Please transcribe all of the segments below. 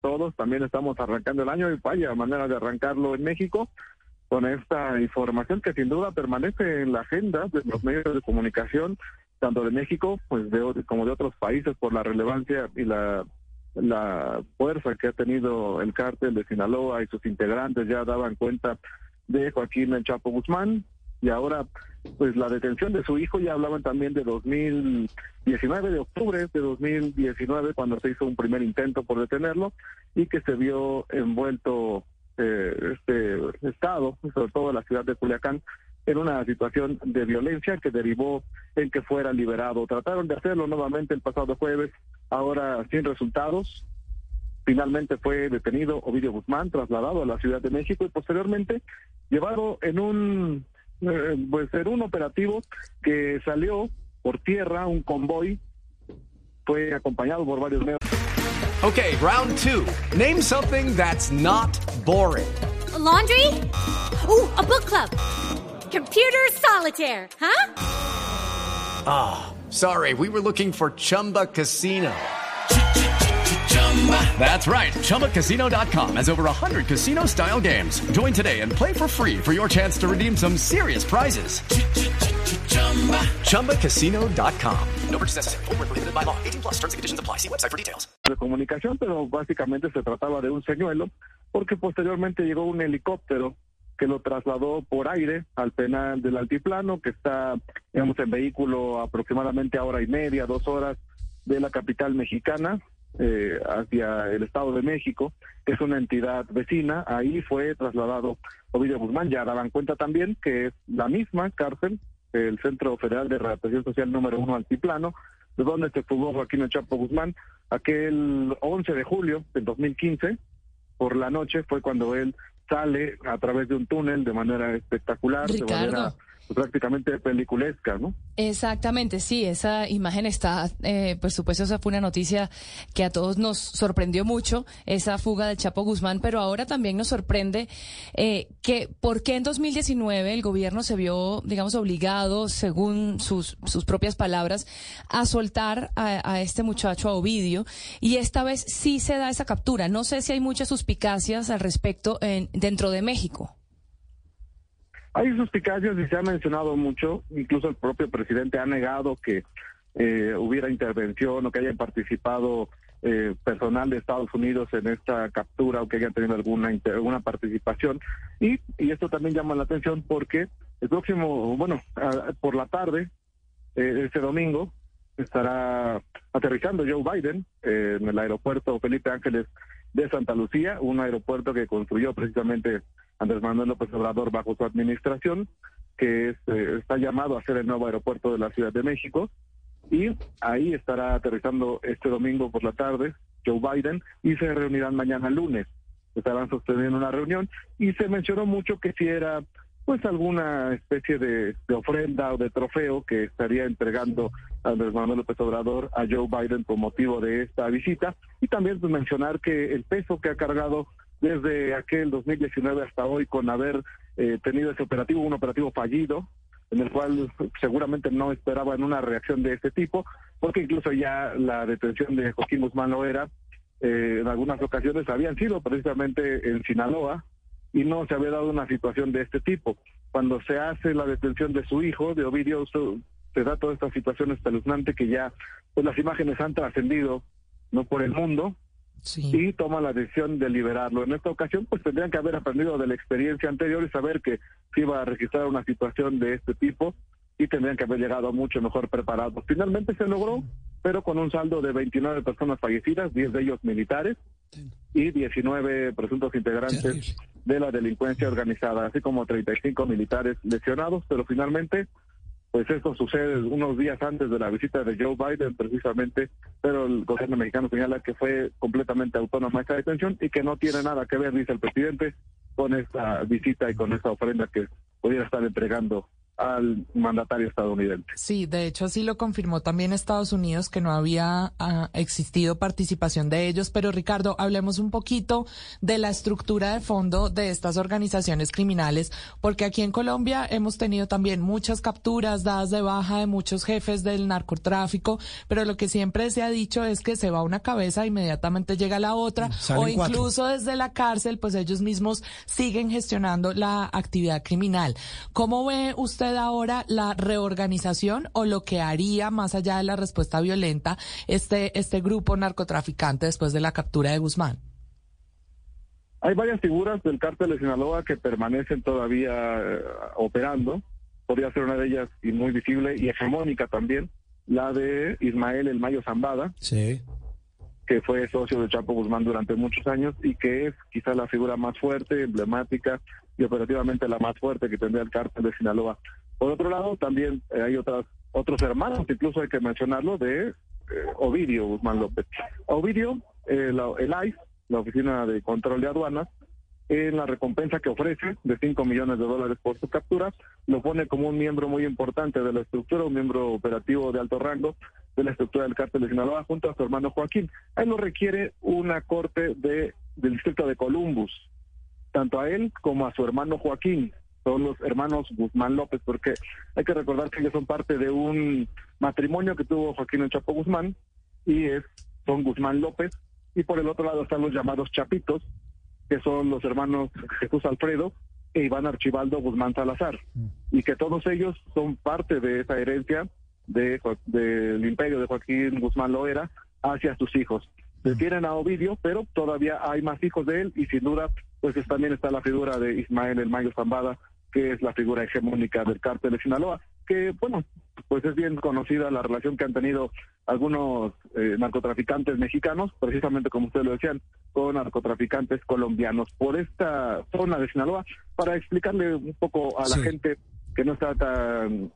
Todos también estamos arrancando el año y vaya manera de arrancarlo en México con esta información que sin duda permanece en la agenda de los medios de comunicación, tanto de México pues de, como de otros países por la relevancia y la, la fuerza que ha tenido el cártel de Sinaloa y sus integrantes. Ya daban cuenta de Joaquín El Chapo Guzmán y ahora pues la detención de su hijo ya hablaban también de 2019 de octubre de 2019 cuando se hizo un primer intento por detenerlo y que se vio envuelto eh, este estado sobre todo la ciudad de Culiacán en una situación de violencia que derivó en que fuera liberado. Trataron de hacerlo nuevamente el pasado jueves ahora sin resultados. Finalmente fue detenido Ovidio Guzmán, trasladado a la Ciudad de México y posteriormente llevado en un pues en un operativo que salió por tierra, un convoy, fue acompañado por varios medios. Okay, round two. Name something that's not boring. A laundry? Ooh, a book club. Computer solitaire, huh? Ah, oh, sorry, we were looking for Chumba Casino. That's right. ChumbaCasino.com has over 100 casino style games. Join today and play for free for your chance to redeem some serious prizes. ChumbaCasino.com. No purchase necessary. Full prohibited by law. 18 plus terms and conditions apply. See website for details. De comunicación, pero básicamente se trataba de un señuelo porque posteriormente llegó un helicóptero que lo trasladó por aire al penal del altiplano, que está, digamos, en vehículo aproximadamente a hora y media, dos horas de la capital mexicana, eh, hacia el Estado de México, que es una entidad vecina. Ahí fue trasladado Ovidio Guzmán. Ya daban cuenta también que es la misma cárcel, el Centro Federal de Readaptación Social número uno Altiplano, de donde se fugó Joaquín Chapo Guzmán. Aquel 11 de julio del 2015, por la noche, fue cuando él sale a través de un túnel de manera espectacular, de manera prácticamente peliculesca, ¿no? Exactamente, sí, esa imagen está, eh, por supuesto, esa fue una noticia que a todos nos sorprendió mucho, esa fuga del Chapo Guzmán, pero ahora también nos sorprende eh, que por qué en 2019 el gobierno se vio, digamos, obligado, según sus, sus propias palabras, a soltar a, este muchacho, a Ovidio, y esta vez sí se da esa captura. No sé si hay muchas suspicacias al respecto en, dentro de México. Hay suspicacias y se ha mencionado mucho, incluso el propio presidente ha negado que eh, hubiera intervención o que hayan participado eh, personal de Estados Unidos en esta captura o que hayan tenido alguna alguna participación. Y, y esto también llama la atención porque el próximo bueno por la tarde eh, este domingo estará aterrizando Joe Biden en el aeropuerto Felipe Ángeles de Santa Lucía un aeropuerto que construyó precisamente Andrés Manuel López Obrador bajo su administración, que eh, está llamado a ser el nuevo aeropuerto de la Ciudad de México. Y ahí estará aterrizando este domingo por la tarde Joe Biden y se reunirán mañana lunes. Estarán sosteniendo una reunión y se mencionó mucho que si era pues alguna especie de, ofrenda o de trofeo que estaría entregando Andrés Manuel López Obrador a Joe Biden por motivo de esta visita y también pues, mencionar que el peso que ha cargado desde aquel 2019 hasta hoy con haber eh, tenido ese operativo, un operativo fallido, en el cual seguramente no esperaban una reacción de este tipo, porque incluso ya la detención de Joaquín Guzmán lo era, eh, en algunas ocasiones habían sido precisamente en Sinaloa y no se había dado una situación de este tipo. Cuando se hace la detención de su hijo, de Ovidio, se da toda esta situación espeluznante que ya pues las imágenes han trascendido no por el mundo y toma la decisión de liberarlo. En esta ocasión, pues tendrían que haber aprendido de la experiencia anterior y saber que se iba a registrar una situación de este tipo y tendrían que haber llegado mucho mejor preparados. Finalmente se logró, pero con un saldo de 29 personas fallecidas, 10 de ellos militares y 19 presuntos integrantes de la delincuencia organizada, así como 35 militares lesionados, pero finalmente pues esto sucede unos días antes de la visita de Joe Biden precisamente, pero el gobierno mexicano señala que fue completamente autónoma esta detención y que no tiene nada que ver, dice el presidente, con esta visita y con esta ofrenda que pudiera estar entregando al mandatario estadounidense. Sí, de hecho así lo confirmó también Estados Unidos que no había ah, existido participación de ellos, pero Ricardo, hablemos un poquito de la estructura de fondo de estas organizaciones criminales, porque aquí en Colombia hemos tenido también muchas capturas dadas de baja de muchos jefes del narcotráfico, pero lo que siempre se ha dicho es que se va una cabeza inmediatamente llega la otra o incluso desde la cárcel, pues ellos mismos siguen gestionando la actividad criminal. ¿Cómo ve usted ahora la reorganización o lo que haría más allá de la respuesta violenta este, este grupo narcotraficante después de la captura de Guzmán? Hay varias figuras del cártel de Sinaloa que permanecen todavía eh, operando. Podría ser una de ellas y muy visible y hegemónica también, la de Ismael El Mayo Zambada. Sí que fue socio de Chapo Guzmán durante muchos años y que es quizá la figura más fuerte, emblemática y operativamente la más fuerte que tendría el cártel de Sinaloa. Por otro lado, también eh, hay otras otros hermanos, incluso hay que mencionarlo, de eh, Ovidio Guzmán López. Ovidio, eh, el ICE, la Oficina de Control de Aduanas, en la recompensa que ofrece de 5 millones de dólares por su captura, lo pone como un miembro muy importante de la estructura, un miembro operativo de alto rango de la estructura del cártel de Sinaloa junto a su hermano Joaquín. Ahí lo requiere una corte de, del distrito de Columbus, tanto a él como a su hermano Joaquín. Son los hermanos Guzmán López, porque hay que recordar que ellos son parte de un matrimonio que tuvo Joaquín el Chapo Guzmán, y es, son Guzmán López, y por el otro lado están los llamados Chapitos, que son los hermanos Jesús Alfredo e Iván Archibaldo Guzmán Salazar, mm. y que todos ellos son parte de esa herencia de, del imperio de Joaquín Guzmán Loera hacia sus hijos. Detienen a Ovidio, pero todavía hay más hijos de él y sin duda pues también está la figura de Ismael El Mayo Zambada, que es la figura hegemónica del cártel de Sinaloa, que bueno, pues es bien conocida la relación que han tenido algunos eh, narcotraficantes mexicanos, precisamente como ustedes lo decían, con narcotraficantes colombianos por esta zona de Sinaloa, para explicarle un poco a la gente que no está tan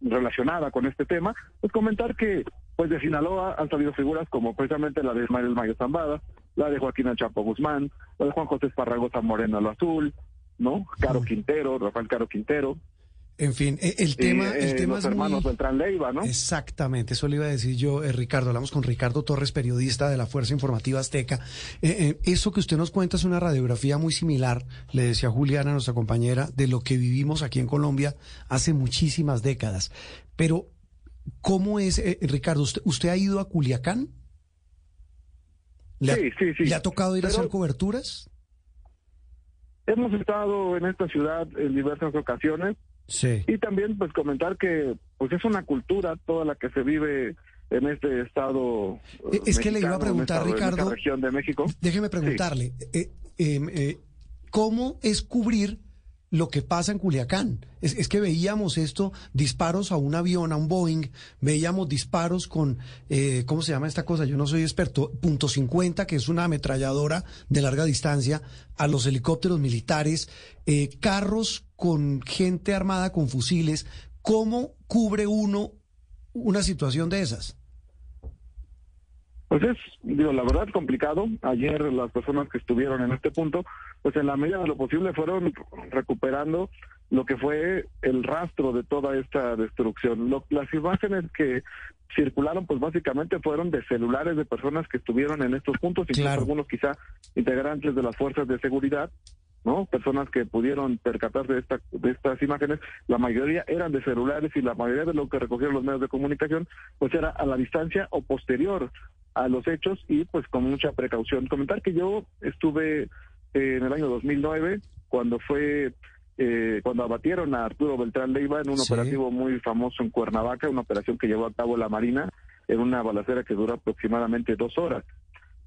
relacionada con este tema, pues comentar que pues de Sinaloa han salido figuras como precisamente la de Ismael Mayo Zambada, la de Joaquín Chapo Guzmán, la de Juan José Esparragosa Moreno Lo Azul, ¿no? Caro Quintero, Rafael Caro Quintero, en fin, e, el tema, el eh, tema es hermanos Beltrán Leiva, ¿no? Exactamente, eso le iba a decir yo, eh, Ricardo. Hablamos con Ricardo Torres, periodista de la Fuerza Informativa Azteca. Eh, eso que usted nos cuenta es una radiografía muy similar, le decía Juliana, nuestra compañera, de lo que vivimos aquí en Colombia hace muchísimas décadas. Pero, ¿cómo es, Ricardo? Usted, ha ido a Culiacán? ¿Le sí, sí, sí. ¿Le ha tocado ir a hacer coberturas? Hemos estado en esta ciudad en diversas ocasiones Sí. Y también pues comentar que pues es una cultura toda la que se vive en este estado. Eh, es que le iba a preguntar, Ricardo. región de México. Déjeme preguntarle, eh, em, eh, ¿cómo es cubrir lo que pasa en Culiacán. Es, que veíamos esto, disparos a un avión, a un Boeing, veíamos disparos con, eh, ¿cómo se llama esta cosa? Yo no soy experto, punto 50, que es una ametralladora de larga distancia, a los helicópteros militares, eh, carros con gente armada con fusiles. ¿Cómo cubre uno una situación de esas? Pues es, digo, la verdad complicado. Ayer las personas que estuvieron en este punto, pues en la medida de lo posible fueron recuperando lo que fue el rastro de toda esta destrucción. las imágenes que circularon, pues básicamente fueron de celulares de personas que estuvieron en estos puntos, incluso algunos quizá integrantes de las fuerzas de seguridad, ¿no? Personas que pudieron percatarse de, esta, de estas imágenes, la mayoría eran de celulares y la mayoría de lo que recogieron los medios de comunicación, pues era a la distancia o posterior a los hechos y pues con mucha precaución. Comentar que yo estuve eh, en el año 2009 cuando fue eh, cuando abatieron a Arturo Beltrán Leiva en un operativo muy famoso en Cuernavaca, una operación que llevó a cabo la Marina en una balacera que duró aproximadamente dos horas.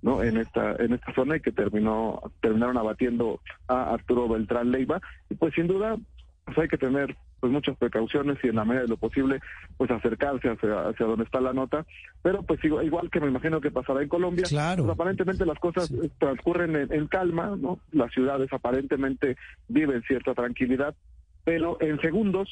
¿No? en esta en esta zona y que terminó terminaron abatiendo a Arturo Beltrán Leiva y pues sin duda pues hay que tener pues muchas precauciones y en la medida de lo posible pues acercarse hacia, hacia donde está la nota pero pues igual que me imagino que pasará en Colombia claro. Pues, aparentemente las cosas transcurren en, calma no las ciudades aparentemente viven cierta tranquilidad pero en segundos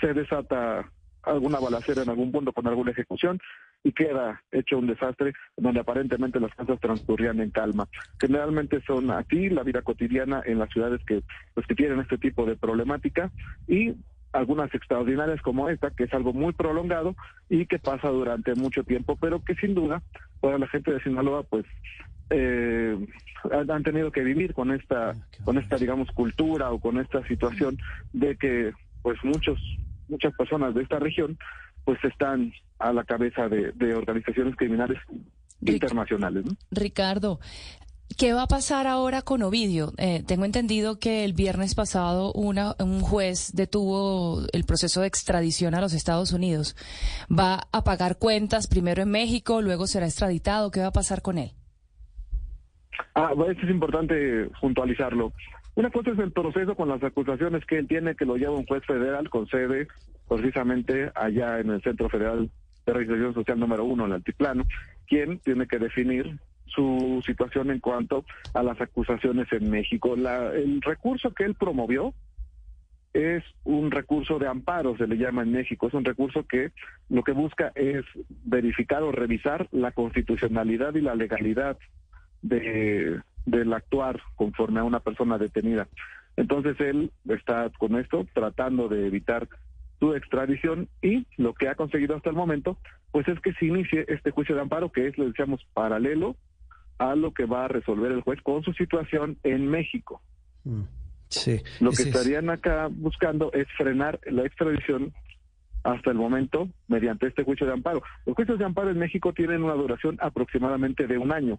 se desata alguna balacera en algún punto con alguna ejecución y queda hecho un desastre donde aparentemente las cosas transcurrían en calma. Generalmente son aquí la vida cotidiana en las ciudades que pues que tienen este tipo de problemática y algunas extraordinarias como esta, que es algo muy prolongado y que pasa durante mucho tiempo, pero que sin duda para la gente de Sinaloa pues eh, han tenido que vivir con esta con esta digamos cultura o con esta situación de que pues muchos muchas personas de esta región pues están a la cabeza de, organizaciones criminales internacionales. Ricardo, ¿Qué va a pasar ahora con Ovidio? Eh, tengo entendido que el viernes pasado una, un juez detuvo el proceso de extradición a los Estados Unidos. ¿Va a pagar cuentas primero en México, luego será extraditado? ¿Qué va a pasar con él? Ah, es importante puntualizarlo. Una cosa es el proceso con las acusaciones que él tiene, que lo lleva un juez federal con sede precisamente allá en el Centro Federal de Registración Social número uno, en el Altiplano, quien tiene que definir su situación en cuanto a las acusaciones en México. La, el recurso que él promovió es un recurso de amparo, se le llama en México. Es un recurso que lo que busca es verificar o revisar la constitucionalidad y la legalidad de, del actuar conforme a una persona detenida. Entonces él está con esto tratando de evitar su extradición y lo que ha conseguido hasta el momento, pues es que se inicie este juicio de amparo que es, lo decíamos, paralelo a lo que va a resolver el juez con su situación en México. Mm, sí, lo que estarían acá buscando es frenar la extradición hasta el momento mediante este juicio de amparo. Los juicios de amparo en México tienen una duración aproximadamente de un año.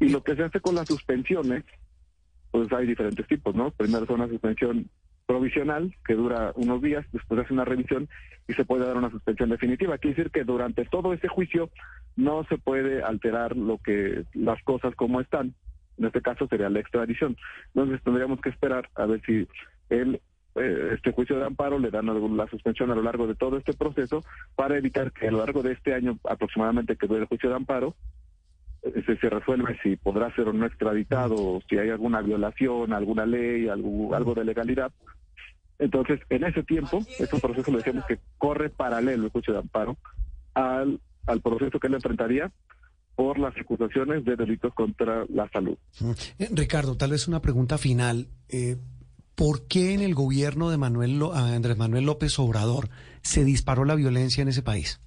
Y lo que se hace con las suspensiones, pues hay diferentes tipos, ¿no? Primero es una suspensión provisional que dura unos días, después hace una revisión y se puede dar una suspensión definitiva. Quiere decir que durante todo ese juicio no se puede alterar lo que las cosas como están. En este caso sería la extradición. Entonces tendríamos que esperar a ver si él eh, este juicio de amparo le dan la suspensión a lo largo de todo este proceso para evitar que a lo largo de este año aproximadamente que dure el juicio de amparo se, se, resuelve si podrá ser o no extraditado, si hay alguna violación, alguna ley, algo, algo de legalidad, entonces, en ese tiempo, ese proceso le decíamos que corre paralelo el juicio de amparo al, al proceso que él enfrentaría por las acusaciones de delitos contra la salud. Eh, Ricardo, tal vez una pregunta final. Eh, ¿Por qué en el gobierno de Manuel Andrés Manuel López Obrador se disparó la violencia en ese país?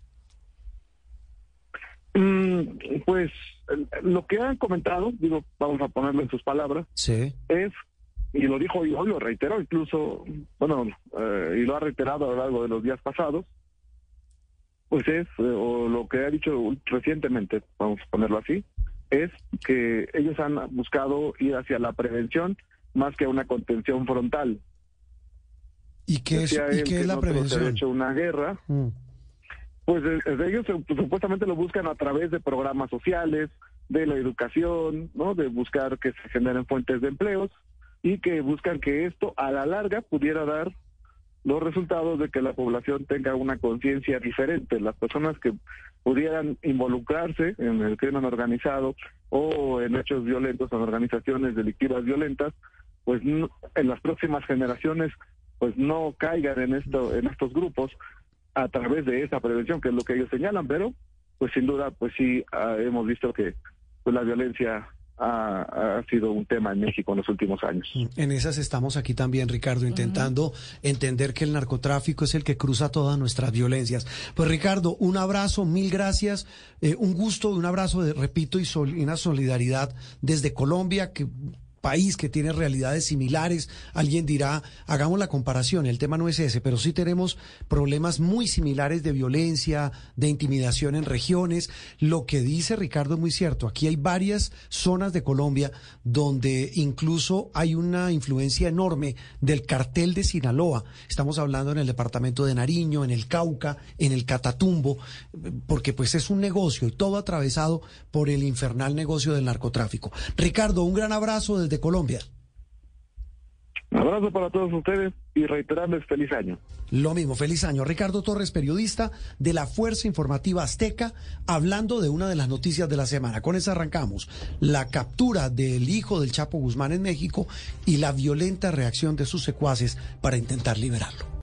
Mm, pues lo que han comentado, digo, vamos a ponerlo en sus palabras, sí. es y lo dijo y hoy lo reiteró incluso, bueno, eh, y lo ha reiterado a lo largo de los días pasados, pues es, eh, o lo que ha dicho recientemente, vamos a ponerlo así, es que ellos han buscado ir hacia la prevención más que una contención frontal. ¿Y qué es, ¿y qué es la prevención? Hecho una guerra. Mm. Pues de, ellos supuestamente lo buscan a través de programas sociales, de la educación, ¿no? De buscar que se generen fuentes de empleos y que buscan que esto a la larga pudiera dar los resultados de que la población tenga una conciencia diferente. Las personas que pudieran involucrarse en el crimen organizado o en hechos violentos, en organizaciones delictivas violentas, pues en las próximas generaciones pues no caigan en esto en estos grupos a través de esa prevención que es lo que ellos señalan pero pues sin duda pues sí ah, hemos visto que pues la violencia ha, sido un tema en México en los últimos años. En esas estamos aquí también, Ricardo, intentando entender que el narcotráfico es el que cruza todas nuestras violencias. Pues Ricardo, un abrazo, mil gracias, eh, un gusto, un abrazo, de, repito, y una solidaridad desde Colombia, que país que tiene realidades similares. Alguien dirá, hagamos la comparación, el tema no es ese, pero sí tenemos problemas muy similares de violencia, de intimidación en regiones. Lo que dice Ricardo es muy cierto. Aquí hay varias zonas de Colombia donde incluso hay una influencia enorme del cartel de Sinaloa. Estamos hablando en el departamento de Nariño, en el Cauca, en el Catatumbo, porque pues es un negocio y todo atravesado por el infernal negocio del narcotráfico. Ricardo, un gran abrazo desde Colombia. Un abrazo para todos ustedes y reiterarles feliz año. Lo mismo, feliz año. Ricardo Torres, periodista de la Fuerza Informativa Azteca, hablando de una de las noticias de la semana. Con eso arrancamos. La captura del hijo del Chapo Guzmán en México y la violenta reacción de sus secuaces para intentar liberarlo.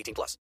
18 plus.